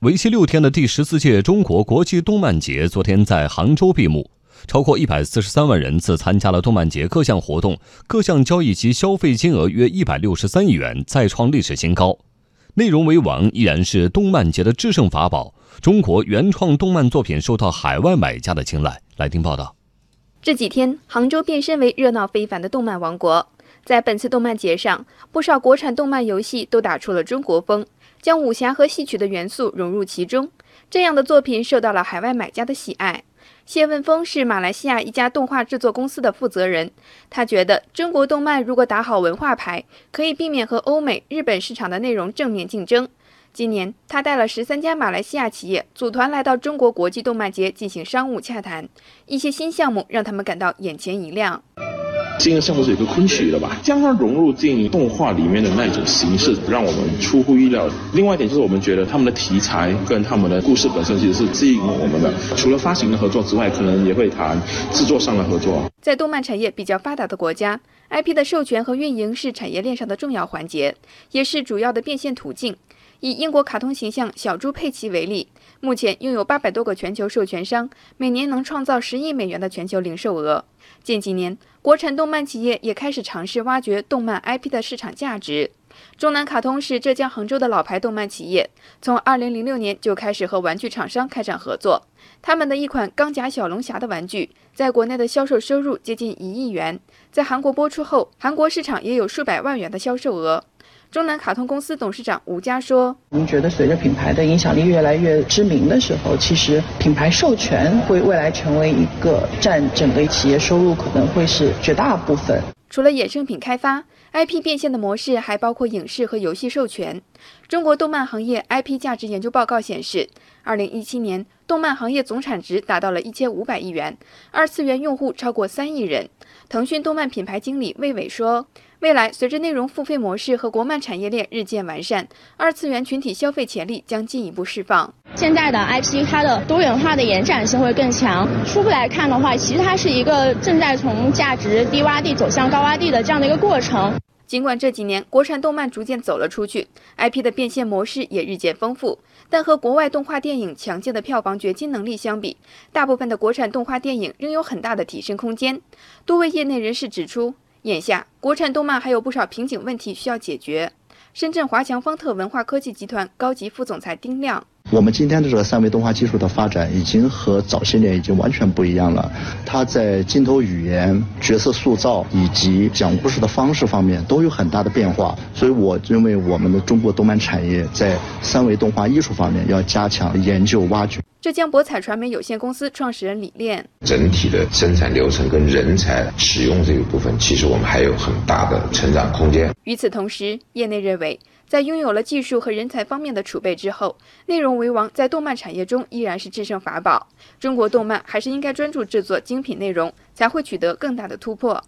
为期六天的第十四届中国国际动漫节昨天在杭州闭幕，超过一百四十三万人次参加了动漫节各项活动，各项交易及消费金额约一百六十三亿元，再创历史新高。内容为王依然是动漫节的制胜法宝，中国原创动漫作品受到海外买家的青睐。来听报道。这几天，杭州变身为热闹非凡的动漫王国。在本次动漫节上，不少国产动漫游戏都打出了中国风。将武侠和戏曲的元素融入其中，这样的作品受到了海外买家的喜爱。谢问峰是马来西亚一家动画制作公司的负责人，他觉得中国动漫如果打好文化牌，可以避免和欧美、日本市场的内容正面竞争。今年，他带了十三家马来西亚企业组团来到中国国际动漫节进行商务洽谈，一些新项目让他们感到眼前一亮。新的项目是有个昆曲的吧，将它融入进动画里面的那种形式，让我们出乎意料。另外一点就是，我们觉得他们的题材跟他们的故事本身其实是吸引我们的。除了发行的合作之外，可能也会谈制作上的合作。在动漫产业比较发达的国家，IP 的授权和运营是产业链上的重要环节，也是主要的变现途径。以英国卡通形象小猪佩奇为例，目前拥有八百多个全球授权商，每年能创造十亿美元的全球零售额。近几年，国产动漫企业也开始尝试挖掘动漫 IP 的市场价值。中南卡通是浙江杭州的老牌动漫企业，从2006年就开始和玩具厂商开展合作。他们的一款钢甲小龙侠的玩具，在国内的销售收入接近一亿元，在韩国播出后，韩国市场也有数百万元的销售额。中南卡通公司董事长吴佳说：“我们觉得，随着品牌的影响力越来越知名的时候，其实品牌授权会未来成为一个占整个企业收入可能会是绝大部分。除了衍生品开发，IP 变现的模式还包括影视和游戏授权。中国动漫行业 IP 价值研究报告显示，二零一七年动漫行业总产值达到了一千五百亿元，二次元用户超过三亿人。腾讯动漫品牌经理魏伟说。”未来，随着内容付费模式和国漫产业链日渐完善，二次元群体消费潜力将进一步释放。现在的 IP 它的多元化的延展性会更强。初步来看的话，其实它是一个正在从价值低洼地走向高洼地的这样的一个过程。尽管这几年国产动漫逐渐走了出去，IP 的变现模式也日渐丰富，但和国外动画电影强劲的票房掘金能力相比，大部分的国产动画电影仍有很大的提升空间。多位业内人士指出。眼下，国产动漫还有不少瓶颈问题需要解决。深圳华强方特文化科技集团高级副总裁丁亮。我们今天的这个三维动画技术的发展，已经和早些年已经完全不一样了。它在镜头语言、角色塑造以及讲故事的方式方面都有很大的变化。所以我认为，我们的中国动漫产业在三维动画艺术方面要加强研究挖掘。浙江博彩传媒有限公司创始人李炼：整体的生产流程跟人才使用这个部分，其实我们还有很大的成长空间。与此同时，业内认为。在拥有了技术和人才方面的储备之后，内容为王在动漫产业中依然是制胜法宝。中国动漫还是应该专注制作精品内容，才会取得更大的突破。